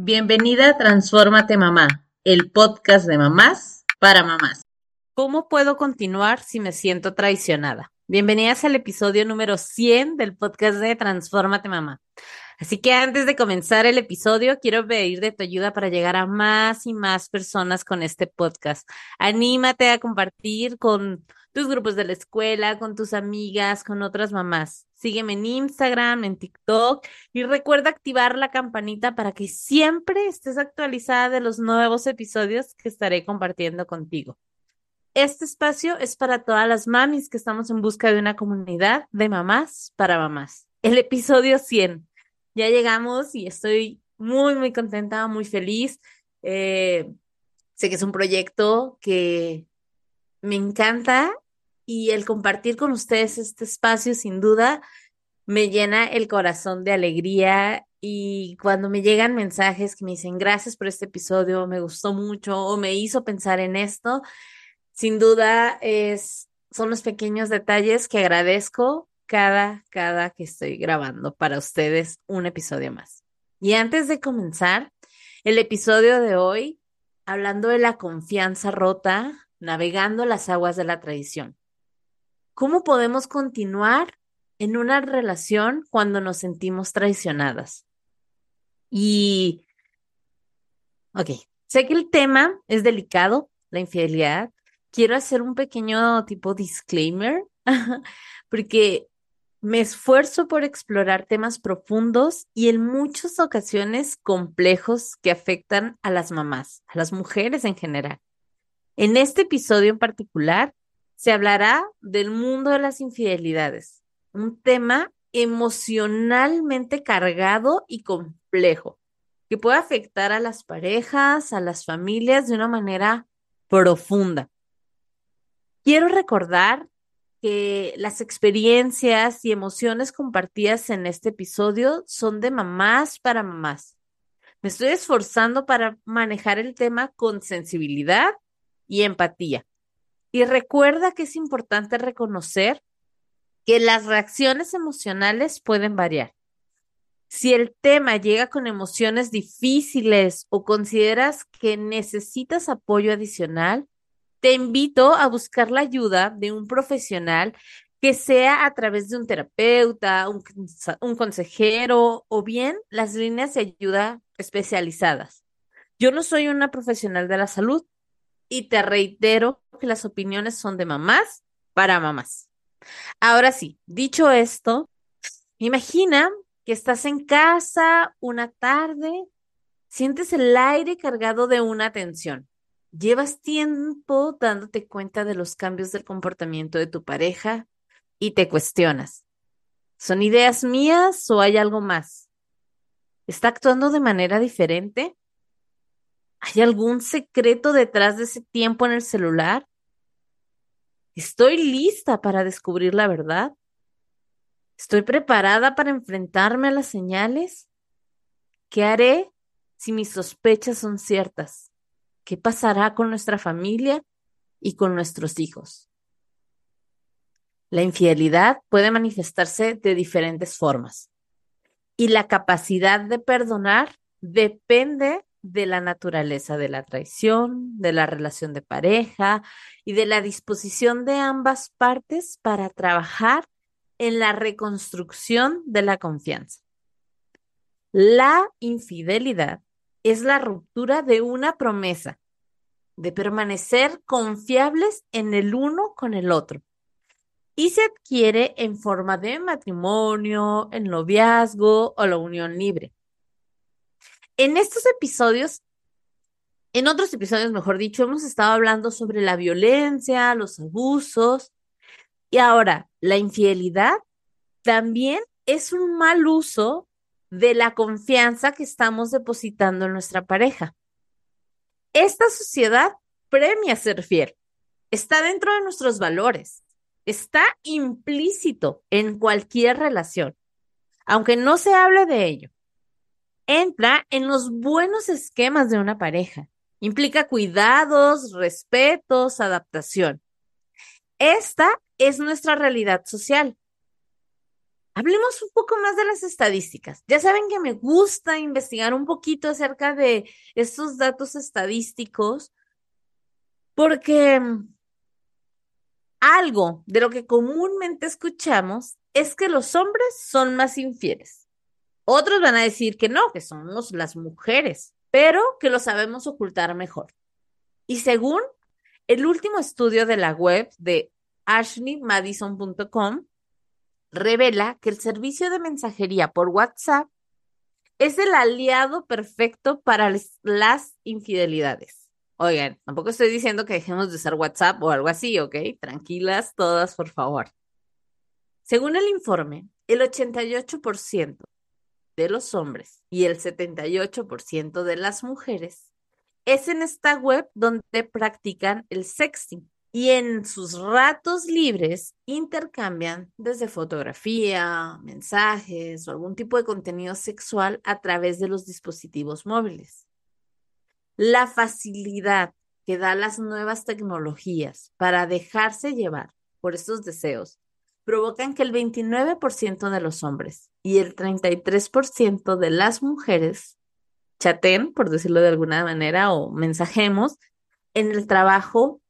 Bienvenida a Transfórmate Mamá, el podcast de mamás para mamás. ¿Cómo puedo continuar si me siento traicionada? Bienvenidas al episodio número 100 del podcast de Transfórmate Mamá. Así que antes de comenzar el episodio, quiero pedir de tu ayuda para llegar a más y más personas con este podcast. Anímate a compartir con tus grupos de la escuela, con tus amigas, con otras mamás. Sígueme en Instagram, en TikTok y recuerda activar la campanita para que siempre estés actualizada de los nuevos episodios que estaré compartiendo contigo. Este espacio es para todas las mamis que estamos en busca de una comunidad de mamás para mamás. El episodio 100. Ya llegamos y estoy muy, muy contenta, muy feliz. Eh, sé que es un proyecto que me encanta y el compartir con ustedes este espacio sin duda me llena el corazón de alegría y cuando me llegan mensajes que me dicen gracias por este episodio, me gustó mucho o me hizo pensar en esto, sin duda es, son los pequeños detalles que agradezco cada, cada que estoy grabando para ustedes un episodio más. Y antes de comenzar el episodio de hoy, hablando de la confianza rota, navegando las aguas de la tradición. ¿Cómo podemos continuar en una relación cuando nos sentimos traicionadas? Y, ok, sé que el tema es delicado, la infidelidad. Quiero hacer un pequeño tipo disclaimer, porque me esfuerzo por explorar temas profundos y en muchas ocasiones complejos que afectan a las mamás, a las mujeres en general. En este episodio en particular, se hablará del mundo de las infidelidades, un tema emocionalmente cargado y complejo que puede afectar a las parejas, a las familias de una manera profunda. Quiero recordar que las experiencias y emociones compartidas en este episodio son de mamás para mamás. Me estoy esforzando para manejar el tema con sensibilidad y empatía. Y recuerda que es importante reconocer que las reacciones emocionales pueden variar. Si el tema llega con emociones difíciles o consideras que necesitas apoyo adicional, te invito a buscar la ayuda de un profesional que sea a través de un terapeuta, un, consejero o bien las líneas de ayuda especializadas. Yo no soy una profesional de la salud, y te reitero que las opiniones son de mamás para mamás. Ahora sí, dicho esto, imagina que estás en casa una tarde, sientes el aire cargado de una tensión. Llevas tiempo dándote cuenta de los cambios del comportamiento de tu pareja y te cuestionas. ¿Son ideas mías o hay algo más? ¿Está actuando de manera diferente? ¿Hay algún secreto detrás de ese tiempo en el celular? ¿Estoy lista para descubrir la verdad? ¿Estoy preparada para enfrentarme a las señales? ¿Qué haré si mis sospechas son ciertas? ¿Qué pasará con nuestra familia y con nuestros hijos? La infidelidad puede manifestarse de diferentes formas y la capacidad de perdonar depende de la naturaleza de la traición, de la relación de pareja y de la disposición de ambas partes para trabajar en la reconstrucción de la confianza. La infidelidad es la ruptura de una promesa de permanecer confiables en el uno con el otro y se adquiere en forma de matrimonio, en noviazgo o la unión libre en estos episodios, en otros episodios, mejor dicho, hemos estado hablando sobre la violencia, los abusos y ahora la infidelidad también es un mal uso de la confianza que estamos depositando en nuestra pareja. Esta sociedad premia ser fiel, está dentro de nuestros valores, está implícito en cualquier relación, aunque no se hable de ello entra en los buenos esquemas de una pareja. Implica cuidados, respetos, adaptación. Esta es nuestra realidad social. hablemos un poco más de las estadísticas. Ya saben que me gusta investigar un poquito acerca de estos datos estadísticos porque algo de lo que comúnmente escuchamos es que los hombres son más infieles. Otros van a decir que no, que somos las mujeres, pero que lo sabemos ocultar mejor. Y según el último estudio de la web de ashleymadison.com, revela que el servicio de mensajería por WhatsApp es el aliado perfecto para las infidelidades. Oigan, tampoco estoy diciendo que dejemos de usar WhatsApp o algo así, ¿ok? Tranquilas todas, por favor. Según el informe, el 88% de los hombres y el 78% de las mujeres es en esta web donde practican el sexting y en sus ratos libres intercambian desde fotografía, mensajes o algún tipo de contenido sexual a través de los dispositivos móviles. La facilidad que da las nuevas tecnologías para dejarse llevar por estos deseos provocan que el 29% de los hombres y el 33% de las mujeres chaten, por decirlo de alguna manera, o mensajemos en el trabajo,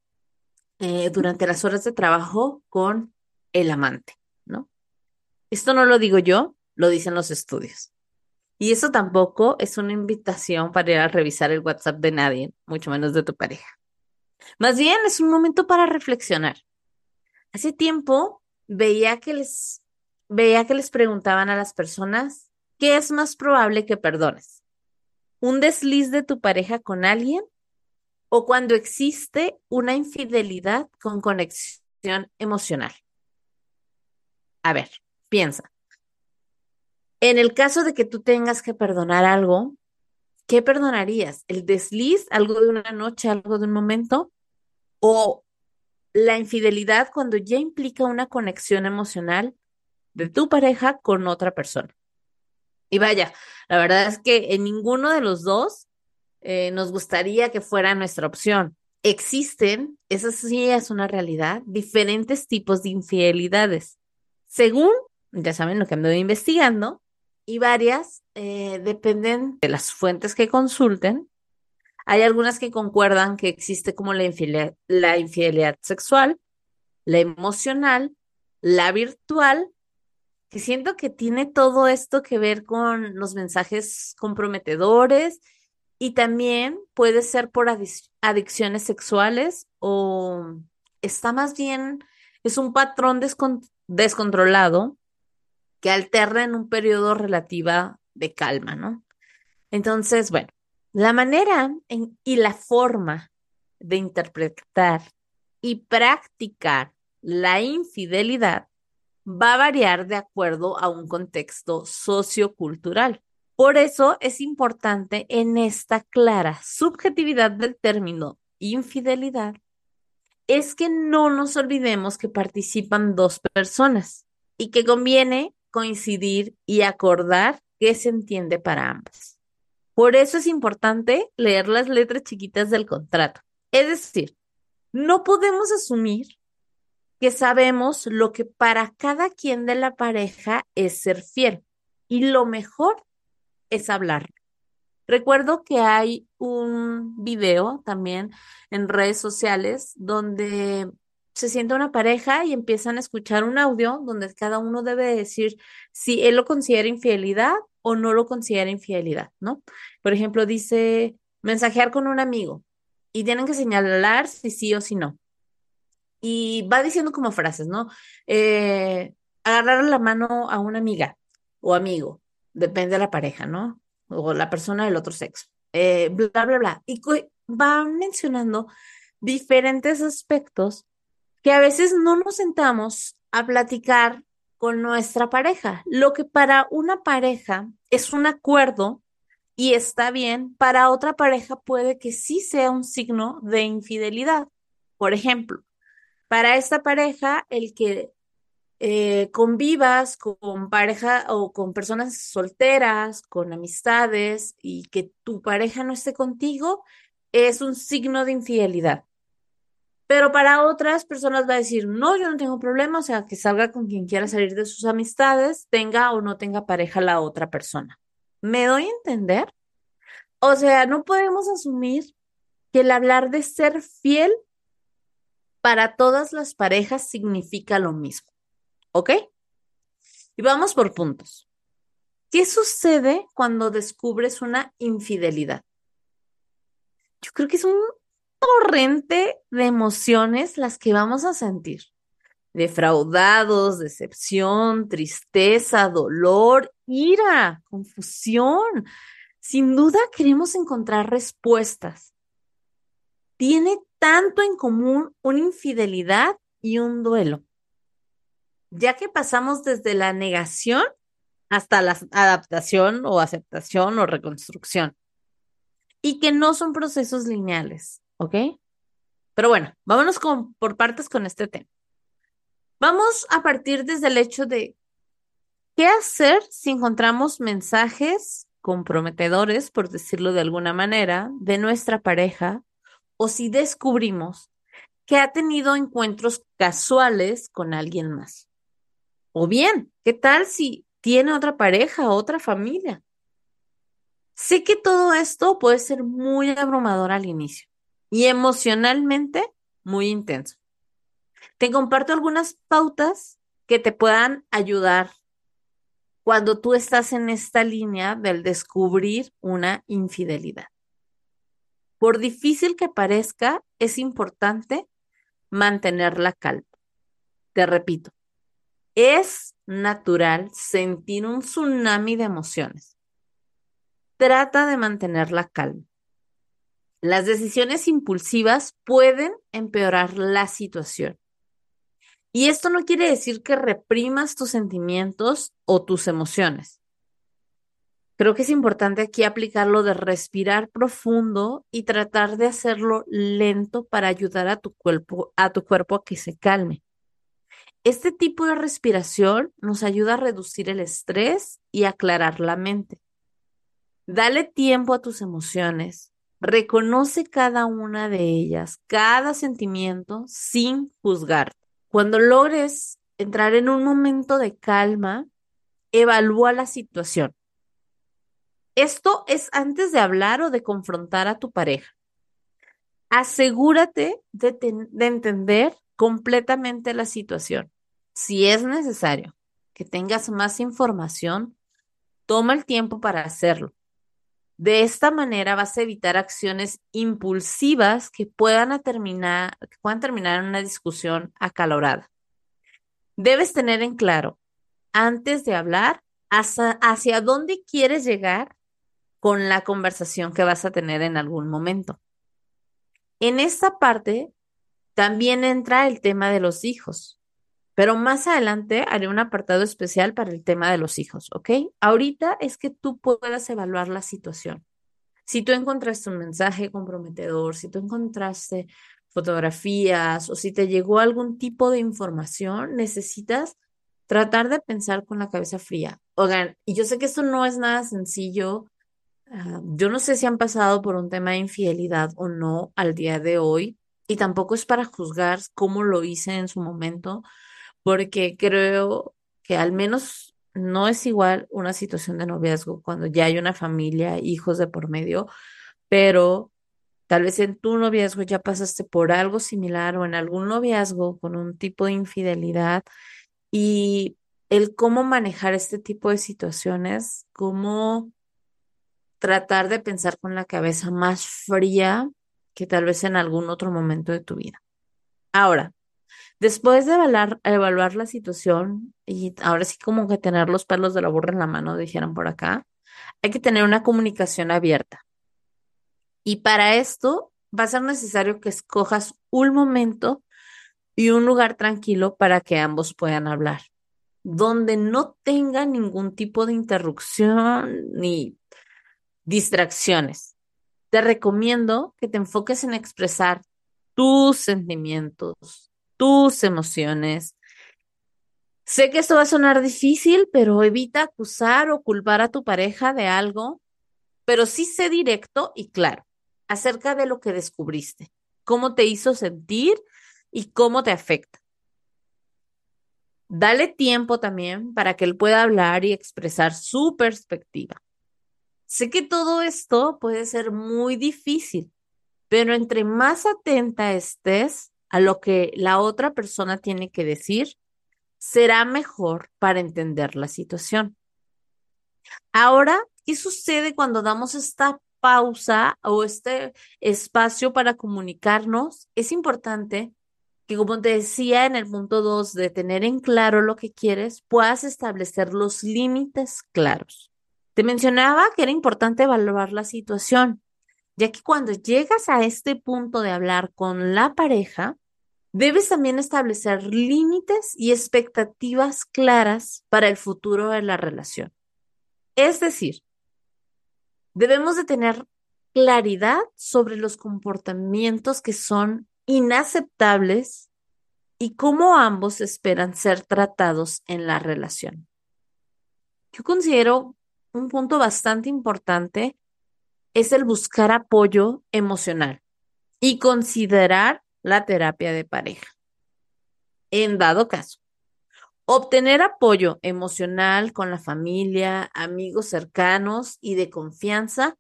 eh, durante las horas de trabajo con el amante, ¿no? Esto no lo digo yo, lo dicen los estudios. Y eso tampoco es una invitación para ir a revisar el WhatsApp de nadie, mucho menos de tu pareja. Más bien es un momento para reflexionar. Hace tiempo veía que les veía que les preguntaban a las personas qué es más probable que perdones. ¿Un desliz de tu pareja con alguien o cuando existe una infidelidad con conexión emocional? A ver, piensa. En el caso de que tú tengas que perdonar algo, ¿qué perdonarías? ¿El desliz, algo de una noche, algo de un momento? ¿O la infidelidad cuando ya implica una conexión emocional de tu pareja con otra persona? Y vaya, la verdad es que en ninguno de los dos eh, nos gustaría que fuera nuestra opción. Existen, esa sí es una realidad, diferentes tipos de infidelidades. Según, ya saben lo que ando investigando, y varias eh, dependen de las fuentes que consulten. Hay algunas que concuerdan que existe como la infidelidad, la infidelidad sexual, la emocional, la virtual, que siento que tiene todo esto que ver con los mensajes comprometedores y también puede ser por adicciones sexuales o está más bien, es un patrón descontrolado que alterna en un periodo relativa de calma, ¿no? Entonces, bueno, la manera y la forma de interpretar y practicar la infidelidad va a variar de acuerdo a un contexto sociocultural. Por eso es importante en esta clara subjetividad del término infidelidad, es que no nos olvidemos que participan dos personas y que conviene coincidir y acordar qué se entiende para ambas. Por eso es importante leer las letras chiquitas del contrato. Es decir, no podemos asumir que sabemos lo que para cada quien de la pareja es ser fiel y lo mejor es hablar. Recuerdo que hay un video también en redes sociales donde se sienta una pareja y empiezan a escuchar un audio donde cada uno debe decir si él lo considera infidelidad o no lo considera infidelidad, ¿no? Por ejemplo, dice mensajear con un amigo y tienen que señalar si sí o si no. Y va diciendo como frases, ¿no? Eh, agarrar la mano a una amiga o amigo, depende de la pareja, ¿no? O la persona del otro sexo. Eh, bla, bla, bla. Y van mencionando diferentes aspectos que a veces no nos sentamos a platicar con nuestra pareja. Lo que para una pareja es un acuerdo y está bien, para otra pareja puede que sí sea un signo de infidelidad. Por ejemplo, para esta pareja, el que eh, convivas con pareja o con personas solteras, con amistades y que tu pareja no esté contigo, es un signo de infidelidad. Pero para otras personas va a decir, no, yo no tengo problema, o sea, que salga con quien quiera salir de sus amistades, tenga o no tenga pareja la otra persona. ¿Me doy a entender? O sea, no podemos asumir que el hablar de ser fiel para todas las parejas significa lo mismo. ¿Ok? Y vamos por puntos. ¿Qué sucede cuando descubres una infidelidad? Yo creo que es un torrente de emociones las que vamos a sentir. Defraudados, decepción, tristeza, dolor, ira, confusión. Sin duda queremos encontrar respuestas. Tiene tanto en común una infidelidad y un duelo, ya que pasamos desde la negación hasta la adaptación o aceptación o reconstrucción, y que no son procesos lineales. ¿Ok? Pero bueno, vámonos con, por partes con este tema. Vamos a partir desde el hecho de qué hacer si encontramos mensajes comprometedores, por decirlo de alguna manera, de nuestra pareja o si descubrimos que ha tenido encuentros casuales con alguien más. O bien, ¿qué tal si tiene otra pareja, otra familia? Sé que todo esto puede ser muy abrumador al inicio y emocionalmente muy intenso. Te comparto algunas pautas que te puedan ayudar cuando tú estás en esta línea del descubrir una infidelidad. Por difícil que parezca, es importante mantener la calma. Te repito, es natural sentir un tsunami de emociones. Trata de mantener la calma. Las decisiones impulsivas pueden empeorar la situación. Y esto no quiere decir que reprimas tus sentimientos o tus emociones. Creo que es importante aquí aplicarlo de respirar profundo y tratar de hacerlo lento para ayudar a tu cuerpo a tu cuerpo a que se calme. Este tipo de respiración nos ayuda a reducir el estrés y aclarar la mente. Dale tiempo a tus emociones, Reconoce cada una de ellas, cada sentimiento sin juzgar. Cuando logres entrar en un momento de calma, evalúa la situación. Esto es antes de hablar o de confrontar a tu pareja. Asegúrate de, de entender completamente la situación. Si es necesario que tengas más información, toma el tiempo para hacerlo. De esta manera vas a evitar acciones impulsivas que puedan, terminar, en una discusión acalorada. Debes tener en claro, antes de hablar, hacia dónde quieres llegar con la conversación que vas a tener en algún momento. En esta parte también entra el tema de los hijos. Pero más adelante haré un apartado especial para el tema de los hijos, ¿ok? Ahorita es que tú puedas evaluar la situación. Si tú encontraste un mensaje comprometedor, si tú encontraste fotografías o si te llegó algún tipo de información, necesitas tratar de pensar con la cabeza fría. Oigan, y yo sé que esto no es nada sencillo. Ah, yo no sé si han pasado por un tema de infidelidad o no al día de hoy, y tampoco es para juzgar cómo lo hice en su momento, porque creo que al menos no es igual una situación de noviazgo cuando ya hay una familia, hijos de por medio, pero tal vez en tu noviazgo ya pasaste por algo similar o en algún noviazgo con un tipo de infidelidad y el cómo manejar este tipo de situaciones, cómo tratar de pensar con la cabeza más fría que tal vez en algún otro momento de tu vida. Ahora, Después de evaluar, la situación y ahora sí como que tener los pelos de la burra en la mano, dijeron por acá, hay que tener una comunicación abierta. Y para esto va a ser necesario que escojas un momento y un lugar tranquilo para que ambos puedan hablar, donde no tenga ningún tipo de interrupción ni distracciones. Te recomiendo que te enfoques en expresar tus sentimientos, tus emociones. Sé que esto va a sonar difícil, pero evita acusar o culpar a tu pareja de algo, pero sí sé directo y claro acerca de lo que descubriste, cómo te hizo sentir y cómo te afecta. Dale tiempo también para que él pueda hablar y expresar su perspectiva. Sé que todo esto puede ser muy difícil, pero entre más atenta estés a lo que la otra persona tiene que decir, será mejor para entender la situación. Ahora, ¿qué sucede cuando damos esta pausa o este espacio para comunicarnos? Es importante que, como te decía en el punto 2, de tener en claro lo que quieres, puedas establecer los límites claros. Te mencionaba que era importante evaluar la situación, ya que cuando llegas a este punto de hablar con la pareja, debes también establecer límites y expectativas claras para el futuro de la relación. Es decir, debemos de tener claridad sobre los comportamientos que son inaceptables y cómo ambos esperan ser tratados en la relación. Yo considero un punto bastante importante es el buscar apoyo emocional y considerar la terapia de pareja. En dado caso, Obtener apoyo emocional con la familia, amigos cercanos y de confianza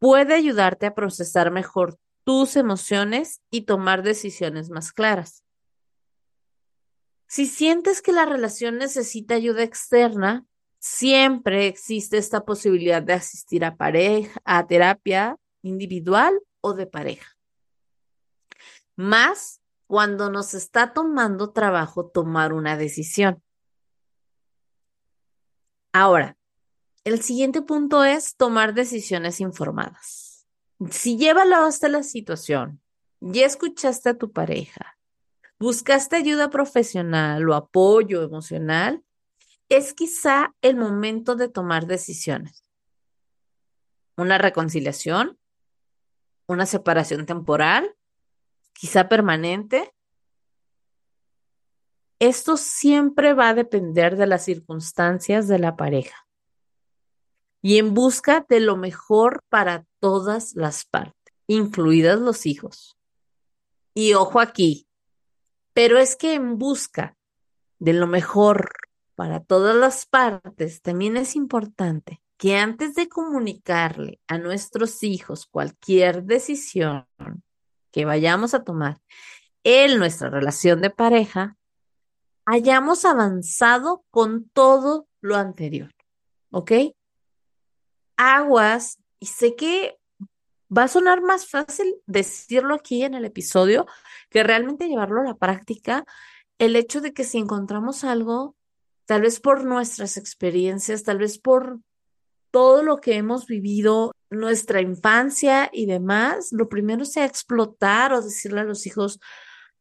puede ayudarte a procesar mejor tus emociones y tomar decisiones más claras. Si sientes que la relación necesita ayuda externa, siempre existe esta posibilidad de asistir a pareja, a terapia individual o de pareja. Más cuando nos está tomando trabajo tomar una decisión. Ahora, el siguiente punto es tomar decisiones informadas. Si hasta la situación, ya escuchaste a tu pareja, buscaste ayuda profesional o apoyo emocional, es quizá el momento de tomar decisiones. Una reconciliación, una separación temporal quizá permanente. Esto siempre va a depender de las circunstancias de la pareja y en busca de lo mejor para todas las partes, incluidas los hijos. Y ojo aquí, pero es que en busca de lo mejor para todas las partes, también es importante que antes de comunicarle a nuestros hijos cualquier decisión, que vayamos a tomar en nuestra relación de pareja, hayamos avanzado con todo lo anterior, ¿ok? Aguas, y sé que va a sonar más fácil decirlo aquí en el episodio que realmente llevarlo a la práctica, el hecho de que si encontramos algo, tal vez por nuestras experiencias, tal vez por todo lo que hemos vivido, nuestra infancia y demás, lo primero sea explotar o decirle a los hijos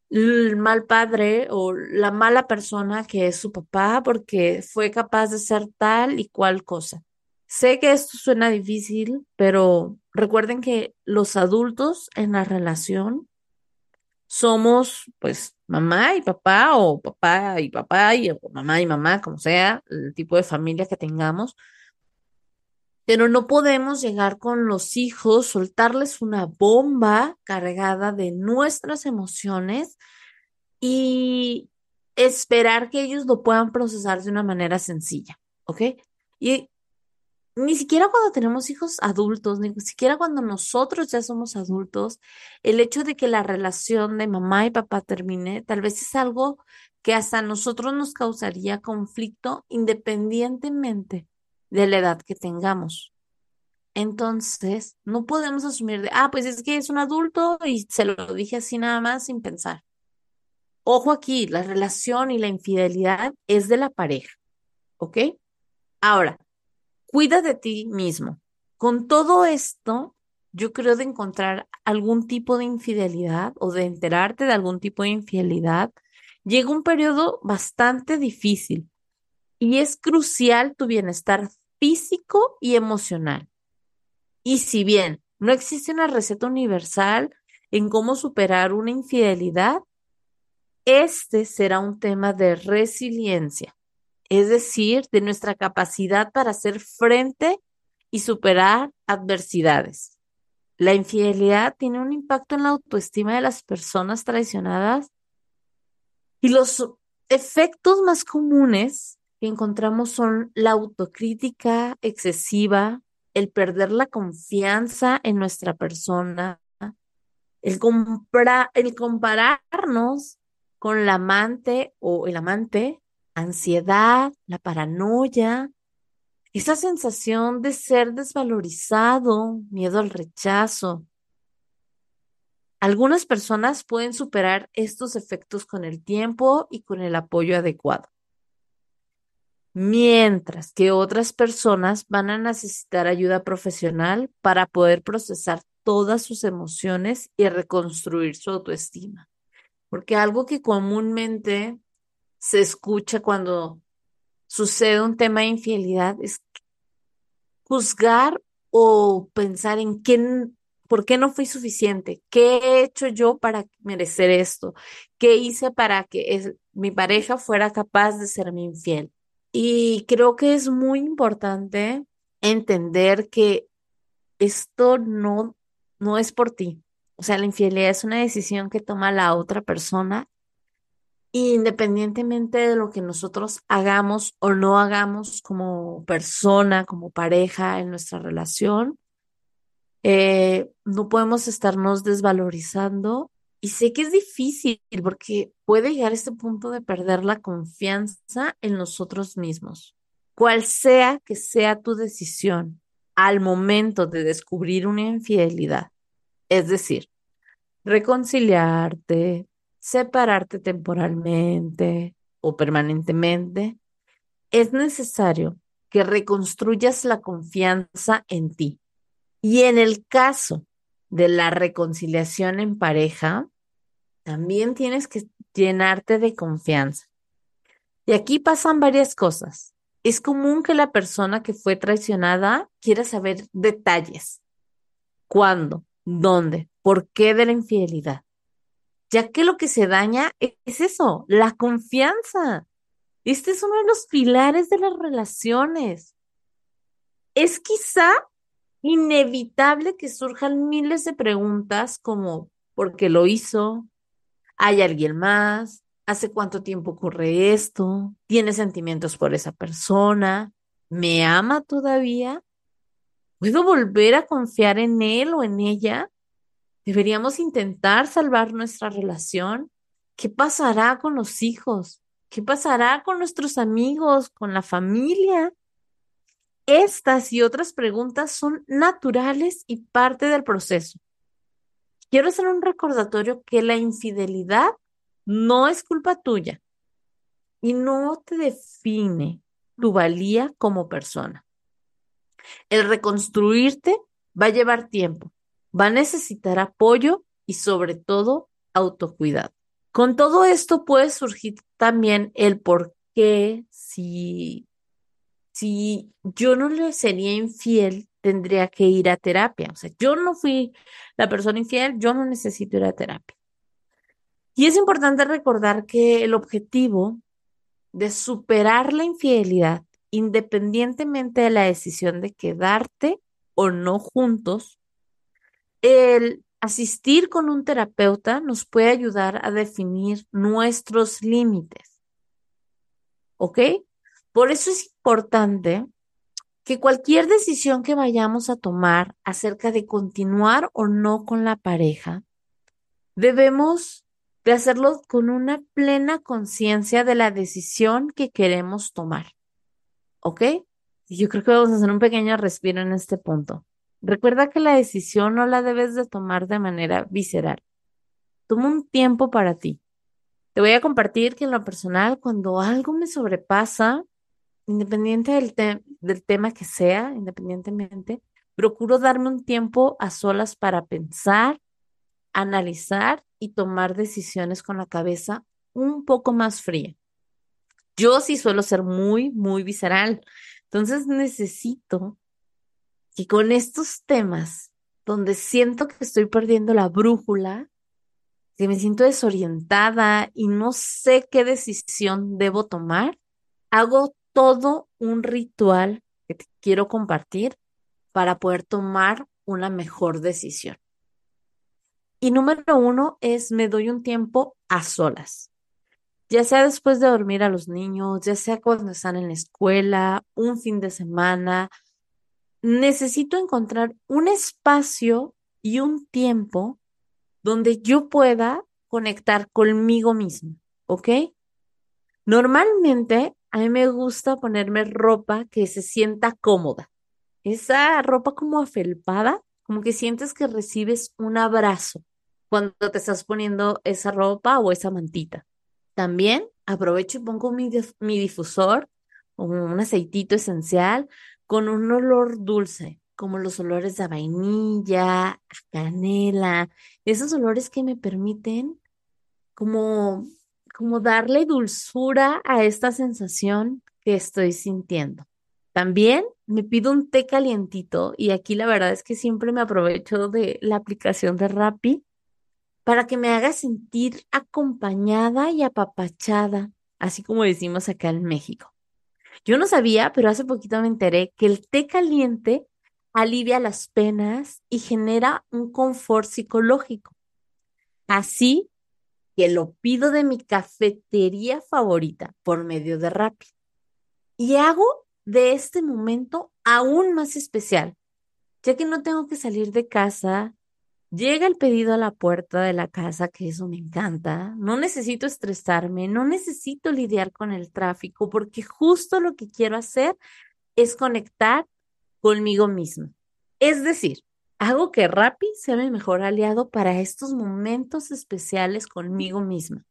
el mal padre o la mala persona que es su papá porque fue capaz de ser tal y cual cosa. Sé que esto suena difícil, pero recuerden que los adultos en la relación somos pues mamá y papá o papá y papá y mamá y mamá, como sea, el tipo de familia que tengamos pero no podemos llegar con los hijos, soltarles una bomba cargada de nuestras emociones y esperar que ellos lo puedan procesar de una manera sencilla, ¿ok? Y ni siquiera cuando tenemos hijos adultos, ni siquiera cuando nosotros ya somos adultos, el hecho de que la relación de mamá y papá termine, tal vez es algo que hasta nosotros nos causaría conflicto independientemente de la edad que tengamos. Entonces, no podemos asumir de, ah, pues es que es un adulto y se lo dije así nada más sin pensar. Ojo aquí, la relación y la infidelidad es de la pareja, ¿ok? Ahora, cuida de ti mismo. Con todo esto, yo creo de encontrar algún tipo de infidelidad o de enterarte de algún tipo de infidelidad, llega un periodo bastante difícil y es crucial tu bienestar físico y emocional. Y si bien no existe una receta universal en cómo superar una infidelidad, este será un tema de resiliencia, es decir, de nuestra capacidad para hacer frente y superar adversidades. La infidelidad tiene un impacto en la autoestima de las personas traicionadas Y los efectos más comunes que encontramos son la autocrítica excesiva, el perder la confianza en nuestra persona, el, el compararnos con la amante o el amante, ansiedad, la paranoia, esa sensación de ser desvalorizado, miedo al rechazo. Algunas personas pueden superar estos efectos con el tiempo y con el apoyo adecuado, mientras que otras personas van a necesitar ayuda profesional para poder procesar todas sus emociones y reconstruir su autoestima. Porque algo que comúnmente se escucha cuando sucede un tema de infidelidad es juzgar o pensar en quién, por qué no fui suficiente, qué he hecho yo para merecer esto, qué hice para que mi pareja fuera capaz de serme infiel. Y creo que es muy importante entender que esto no, no es por ti. O sea, la infidelidad es una decisión que toma la otra persona independientemente de lo que nosotros hagamos o no hagamos como persona, como pareja en nuestra relación, eh, no podemos estarnos desvalorizando. Y sé que es difícil porque puede llegar a este punto de perder la confianza en nosotros mismos. Cual sea que sea tu decisión al momento de descubrir una infidelidad, es decir, reconciliarte, separarte temporalmente o permanentemente, es necesario que reconstruyas la confianza en ti. Y en el caso de la reconciliación en pareja, también tienes que llenarte de confianza. Y aquí pasan varias cosas. Es común que la persona que fue traicionada quiera saber detalles. ¿Cuándo? ¿Dónde? ¿Por qué de la infidelidad? Ya que lo que se daña es eso, la confianza. Este es uno de los pilares de las relaciones. Es quizá inevitable que surjan miles de preguntas como ¿por qué lo hizo? ¿Hay alguien más? ¿Hace cuánto tiempo ocurre esto? ¿Tiene sentimientos por esa persona? ¿Me ama todavía? ¿Puedo volver a confiar en él o en ella? Deberíamos intentar salvar nuestra relación. ¿Qué pasará con los hijos? ¿Qué pasará con nuestros amigos, con la familia? Estas y otras preguntas son naturales y parte del proceso. Quiero hacer un recordatorio que la infidelidad no es culpa tuya y no te define tu valía como persona. El reconstruirte va a llevar tiempo va a necesitar apoyo y sobre todo autocuidado. Con todo esto puede surgir también el por qué si, si yo no le sería infiel, tendría que ir a terapia. O sea, yo no fui la persona infiel, yo no necesito ir a terapia. Y es importante recordar que el objetivo de superar la infidelidad, independientemente de la decisión de quedarte o no juntos, el asistir con un terapeuta nos puede ayudar a definir nuestros límites. ¿Ok? Por eso es importante que cualquier decisión que vayamos a tomar acerca de continuar o no con la pareja, debemos de hacerlo con una plena conciencia de la decisión que queremos tomar. ¿Ok? Yo creo que vamos a hacer un pequeño respiro en este punto. Recuerda que la decisión no la debes de tomar de manera visceral. Toma un tiempo para ti. Te voy a compartir que en lo personal, cuando algo me sobrepasa, independiente del, del tema que sea, independientemente, procuro darme un tiempo a solas para pensar, analizar y tomar decisiones con la cabeza un poco más fría. Yo sí suelo ser muy, muy visceral. Entonces necesito que con estos temas, donde siento que estoy perdiendo la brújula, que me siento desorientada y no sé qué decisión debo tomar, hago todo un ritual que te quiero compartir para poder tomar una mejor decisión. Y número uno es me doy un tiempo a solas. ya sea después de dormir a los niños, ya sea cuando están en la escuela, un fin de semana. Necesito encontrar un espacio y un tiempo donde yo pueda conectar conmigo mismo, ¿ok? Normalmente a mí me gusta ponerme ropa que se sienta cómoda. Esa ropa como afelpada, como que sientes que recibes un abrazo cuando te estás poniendo esa ropa o esa mantita. También aprovecho y pongo mi, difusor o un aceitito esencial con un olor dulce, como los olores de vainilla, canela, esos olores que me permiten como, como darle dulzura a esta sensación que estoy sintiendo. También me pido un té calientito y aquí la verdad es que siempre me aprovecho de la aplicación de Rappi para que me haga sentir acompañada y apapachada, así como decimos acá en México. Yo no sabía, pero hace poquito me enteré que el té caliente alivia las penas y genera un confort psicológico. Así que lo pido de mi cafetería favorita por medio de Rappi. Y hago de este momento aún más especial, ya que no tengo que salir de casa, Llega el pedido a la puerta de la casa, que eso me encanta. No necesito estresarme, no necesito lidiar con el tráfico, porque justo lo que quiero hacer es conectar conmigo mismo. Es decir, hago que Rappi sea mi mejor aliado para estos momentos especiales conmigo misma.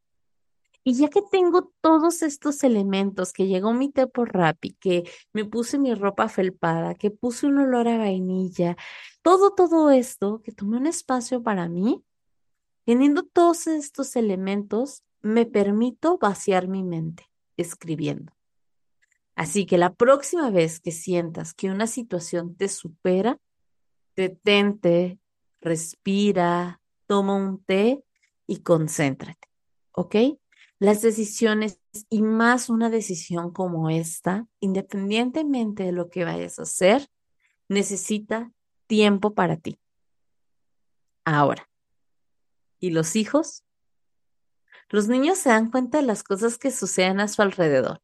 Y ya que tengo todos estos elementos, que llegó mi té por Rappi, que me puse mi ropa felpada, que puse un olor a vainilla, todo, todo esto, que tomé un espacio para mí, teniendo todos estos elementos, me permito vaciar mi mente escribiendo. Así que la próxima vez que sientas que una situación te supera, detente, respira, toma un té y concéntrate, ¿ok? Las decisiones y más una decisión como esta, independientemente de lo que vayas a hacer, necesita tiempo para ti. Ahora, ¿y los hijos? Los niños se dan cuenta de las cosas que suceden a su alrededor.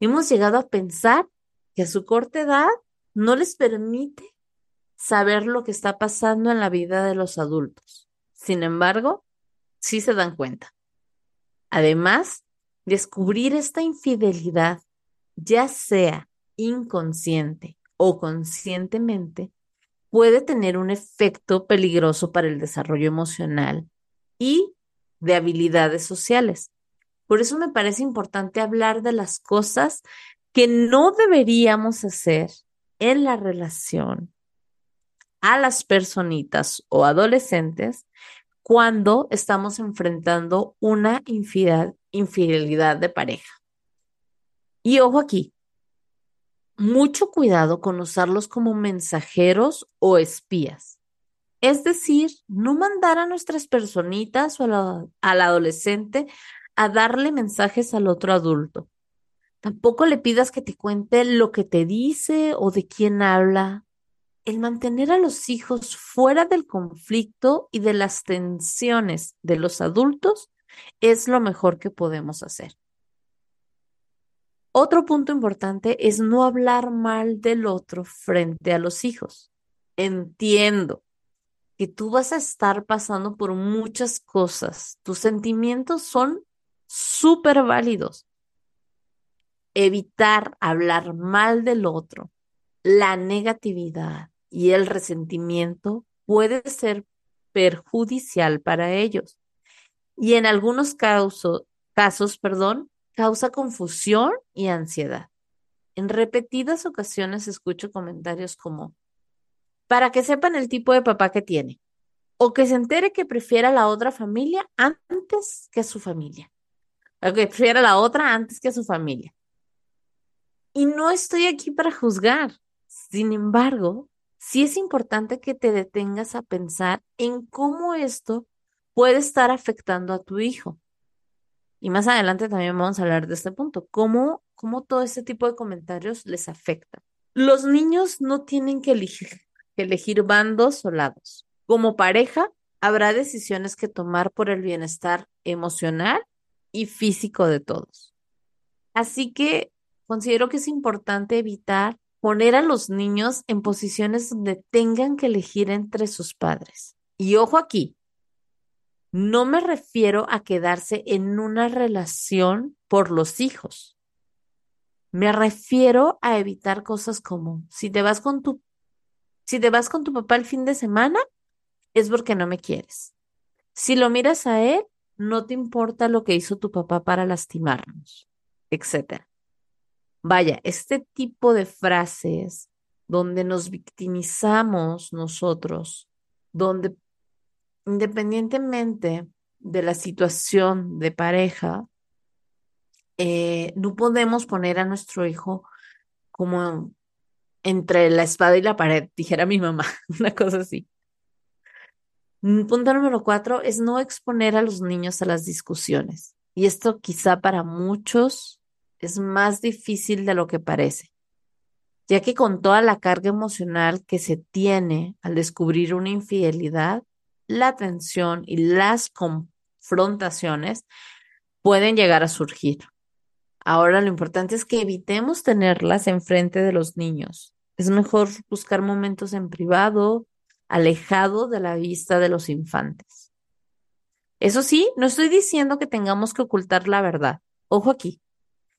Hemos llegado a pensar que a su corta edad no les permite saber lo que está pasando en la vida de los adultos. Sin embargo, sí se dan cuenta. Además, descubrir esta infidelidad, ya sea inconsciente o conscientemente, puede tener un efecto peligroso para el desarrollo emocional y de habilidades sociales. Por eso me parece importante hablar de las cosas que no deberíamos hacer en la relación a las personitas o adolescentes cuando estamos enfrentando una infidelidad de pareja. Y ojo aquí, mucho cuidado con usarlos como mensajeros o espías. Es decir, no mandar a nuestras personitas o al adolescente a darle mensajes al otro adulto. Tampoco le pidas que te cuente lo que te dice o de quién habla el mantener a los hijos fuera del conflicto y de las tensiones de los adultos es lo mejor que podemos hacer. Otro punto importante es no hablar mal del otro frente a los hijos. Entiendo que tú vas a estar pasando por muchas cosas. Tus sentimientos son súper válidos. Evitar hablar mal del otro, la negatividad, y el resentimiento puede ser perjudicial para ellos. Y en algunos casos, casos, perdón, causa confusión y ansiedad. En repetidas ocasiones escucho comentarios como, para que sepan el tipo de papá que tiene, o que se entere que prefiera la otra familia antes que a su familia, o que prefiera la otra antes que a su familia. Y no estoy aquí para juzgar. Sin embargo, sí es importante que te detengas a pensar en cómo esto puede estar afectando a tu hijo. Y más adelante también vamos a hablar de este punto, cómo, cómo todo este tipo de comentarios les afecta. Los niños no tienen que elegir, que elegir bandos o lados. Como pareja, habrá decisiones que tomar por el bienestar emocional y físico de todos. Así que considero que es importante evitar poner a los niños en posiciones donde tengan que elegir entre sus padres. Y ojo aquí, no me refiero a quedarse en una relación por los hijos. Me refiero a evitar cosas como si te vas con tu si te vas con tu papá el fin de semana es porque no me quieres. Si lo miras a él, no te importa lo que hizo tu papá para lastimarnos, etcétera. Vaya, este tipo de frases donde nos victimizamos nosotros, donde independientemente de la situación de pareja, eh, no podemos poner a nuestro hijo como entre la espada y la pared, dijera mi mamá, una cosa así. Mm, punto número cuatro es no exponer a los niños a las discusiones. Y esto quizá para muchos es más difícil de lo que parece, ya que con toda la carga emocional que se tiene al descubrir una infidelidad, la tensión y las confrontaciones pueden llegar a surgir. Ahora lo importante es que evitemos tenerlas enfrente de los niños. Es mejor buscar momentos en privado, alejado de la vista de los infantes. Eso sí, no estoy diciendo que tengamos que ocultar la verdad. Ojo aquí.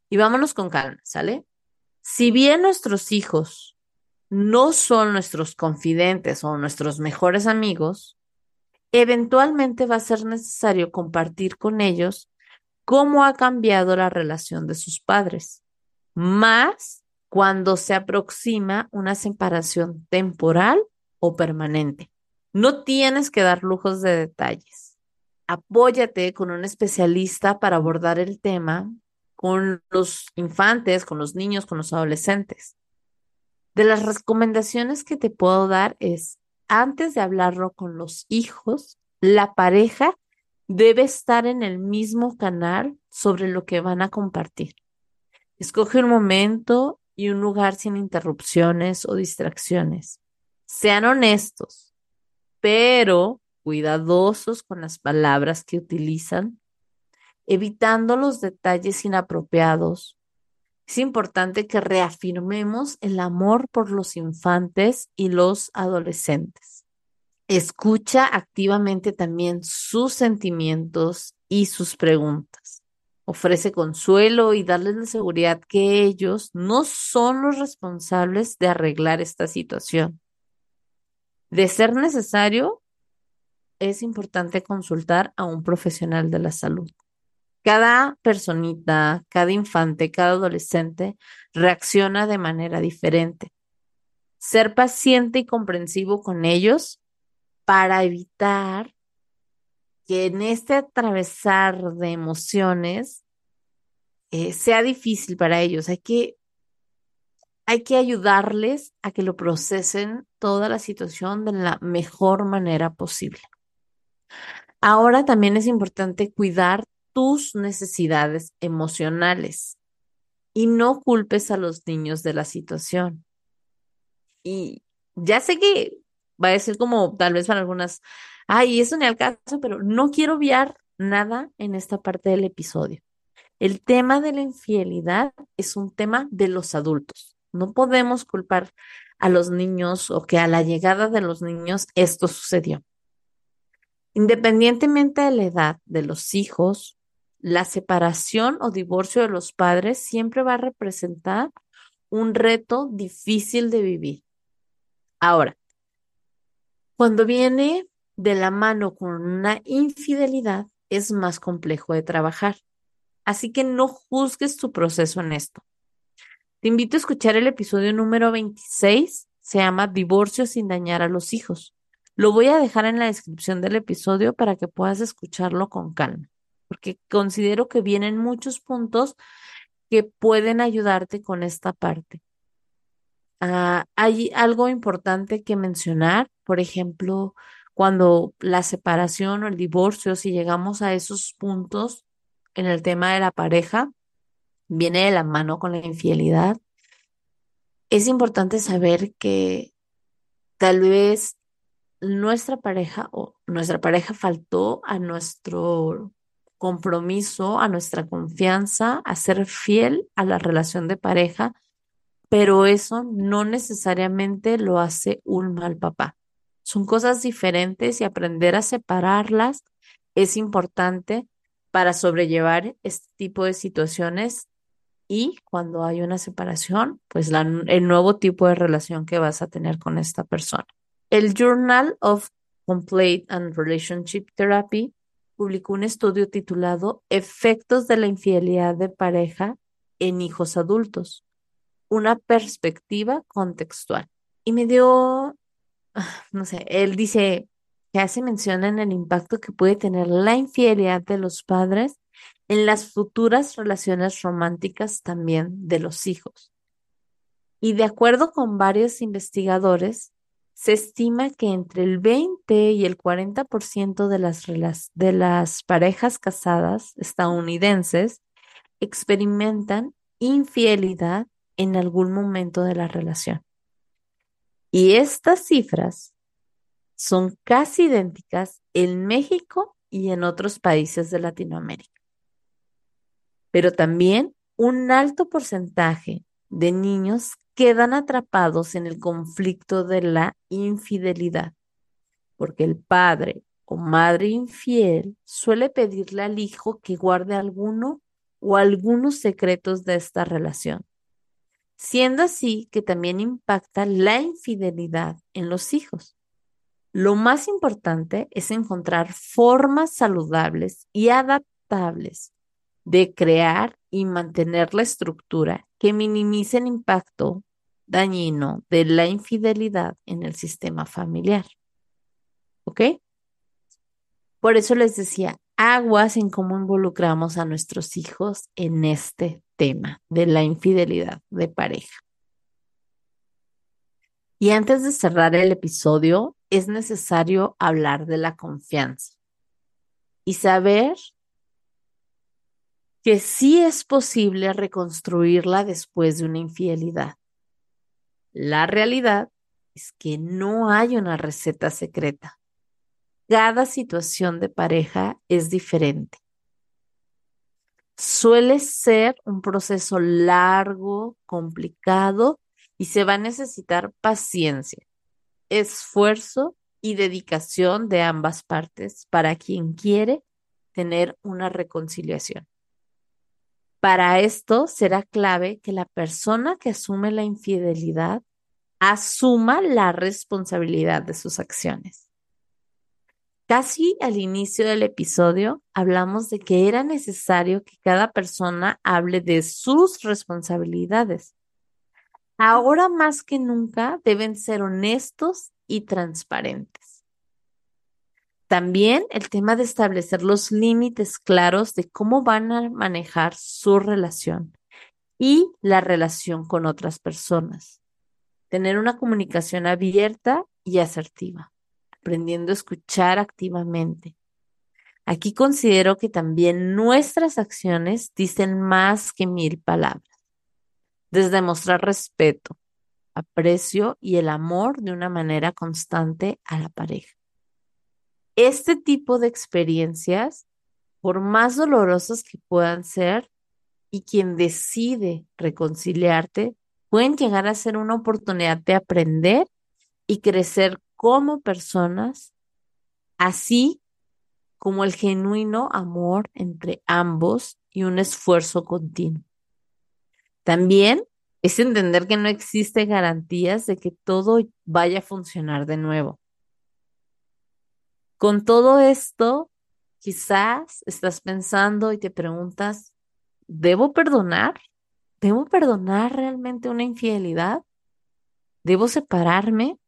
Y vámonos con calma, ¿sale? Si bien nuestros hijos no son nuestros confidentes o nuestros mejores amigos, eventualmente va a ser necesario compartir con ellos cómo ha cambiado la relación de sus padres, más cuando se aproxima una separación temporal o permanente. No tienes que dar lujos de detalles. Apóyate con un especialista para abordar el tema con los infantes, con los niños, con los adolescentes. De las recomendaciones que te puedo dar es, antes de hablarlo con los hijos, la pareja debe estar en el mismo canal sobre lo que van a compartir. Escoge un momento y un lugar sin interrupciones o distracciones. Sean honestos, pero cuidadosos con las palabras que utilizan evitando los detalles inapropiados. Es importante que reafirmemos el amor por los infantes y los adolescentes. Escucha activamente también sus sentimientos y sus preguntas. Ofrece consuelo y darles la seguridad que ellos no son los responsables de arreglar esta situación. De ser necesario, es importante consultar a un profesional de la salud. Cada personita, cada infante, cada adolescente reacciona de manera diferente. Ser paciente y comprensivo con ellos para evitar que en este atravesar de emociones eh, sea difícil para ellos. Hay que, hay que ayudarles a que lo procesen toda la situación de la mejor manera posible. Ahora también es importante cuidar tus necesidades emocionales y no culpes a los niños de la situación. Y ya sé que va a ser como tal vez para algunas, ay, eso ni al caso, pero no quiero obviar nada en esta parte del episodio. El tema de la infidelidad es un tema de los adultos. No podemos culpar a los niños o que a la llegada de los niños esto sucedió. Independientemente de la edad de los hijos, la separación o divorcio de los padres siempre va a representar un reto difícil de vivir. Ahora, cuando viene de la mano con una infidelidad, es más complejo de trabajar. Así que no juzgues tu proceso en esto. Te invito a escuchar el episodio número 26, se llama Divorcio sin dañar a los hijos. Lo voy a dejar en la descripción del episodio para que puedas escucharlo con calma porque considero que vienen muchos puntos que pueden ayudarte con esta parte. Ah, hay algo importante que mencionar, por ejemplo, cuando la separación o el divorcio, si llegamos a esos puntos en el tema de la pareja, viene de la mano con la infidelidad. Es importante saber que tal vez nuestra pareja o nuestra pareja faltó a nuestro compromiso, a nuestra confianza, a ser fiel a la relación de pareja, pero eso no necesariamente lo hace un mal papá. Son cosas diferentes y aprender a separarlas es importante para sobrellevar este tipo de situaciones y cuando hay una separación, pues el nuevo tipo de relación que vas a tener con esta persona. El Journal of Complaint and Relationship Therapy publicó un estudio titulado Efectos de la infidelidad de pareja en hijos adultos, una perspectiva contextual. Y me dio, ah, no sé, él dice que hace mención en el impacto que puede tener la infidelidad de los padres en las futuras relaciones románticas también de los hijos. Y de acuerdo con varios investigadores, se estima que entre el 20 y el 40% de las, de las parejas casadas estadounidenses experimentan infidelidad en algún momento de la relación. Y estas cifras son casi idénticas en México y en otros países de Latinoamérica. Pero también un alto porcentaje de niños quedan atrapados en el conflicto de la infidelidad, porque el padre o madre infiel suele pedirle al hijo que guarde alguno o algunos secretos de esta relación, siendo así que también impacta la infidelidad en los hijos. Lo más importante es encontrar formas saludables y adaptables de crear y mantener la estructura que minimice el impacto dañino de la infidelidad en el sistema familiar. ¿Ok? Por eso les decía, aguas en cómo involucramos a nuestros hijos en este tema de la infidelidad de pareja. Y antes de cerrar el episodio, es necesario hablar de la confianza y saber que sí es posible reconstruirla después de una infidelidad. La realidad es que no hay una receta secreta. Cada situación de pareja es diferente. Suele ser un proceso largo, complicado y se va a necesitar paciencia, esfuerzo y dedicación de ambas partes para quien quiere tener una reconciliación. Para esto será clave que la persona que asume la infidelidad asuma la responsabilidad de sus acciones. Casi al inicio del episodio hablamos de que era necesario que cada persona hable de sus responsabilidades. Ahora más que nunca deben ser honestos y transparentes. También el tema de establecer los límites claros de cómo van a manejar su relación y la relación con otras personas. Tener una comunicación abierta y asertiva, aprendiendo a escuchar activamente. Aquí considero que también nuestras acciones dicen más que mil palabras. Desde mostrar respeto, aprecio y el amor de una manera constante a la pareja este tipo de experiencias, por más dolorosas que puedan ser, y quien decide reconciliarte, pueden llegar a ser una oportunidad de aprender y crecer como personas, así como el genuino amor entre ambos y un esfuerzo continuo. También es entender que no existen garantías de que todo vaya a funcionar de nuevo. Con todo esto, quizás estás pensando y te preguntas, ¿debo perdonar? ¿Debo perdonar realmente una infidelidad? ¿Debo separarme?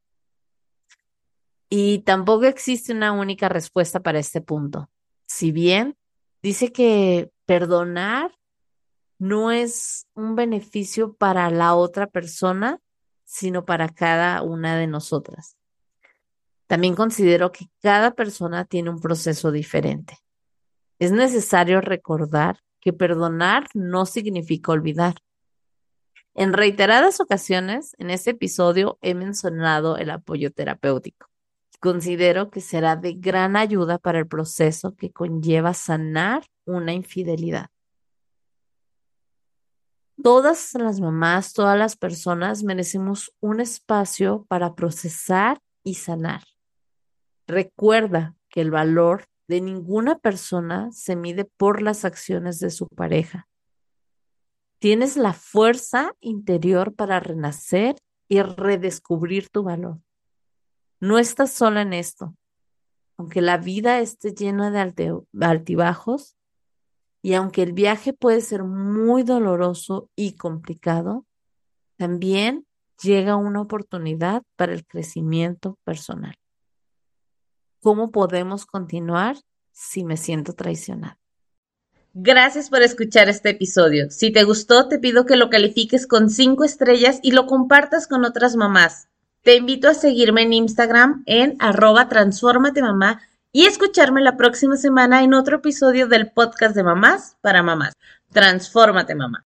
Y tampoco existe una única respuesta para este punto. Si bien dice que perdonar no es un beneficio para la otra persona, sino para cada una de nosotras. También considero que cada persona tiene un proceso diferente. Es necesario recordar que perdonar no significa olvidar. En reiteradas ocasiones en este episodio he mencionado el apoyo terapéutico. Considero que será de gran ayuda para el proceso que conlleva sanar una infidelidad. Todas las mamás, todas las personas merecemos un espacio para procesar y sanar. Recuerda que el valor de ninguna persona se mide por las acciones de su pareja. Tienes la fuerza interior para renacer y redescubrir tu valor. No estás sola en esto. Aunque la vida esté llena de altibajos y aunque el viaje puede ser muy doloroso y complicado, también llega una oportunidad para el crecimiento personal. ¿Cómo podemos continuar si me siento traicionada? Gracias por escuchar este episodio. Si te gustó, te pido que lo califiques con cinco estrellas y lo compartas con otras mamás. Te invito a seguirme en Instagram en arroba mamá y escucharme la próxima semana en otro episodio del podcast de mamás para mamás. Transfórmate mamá.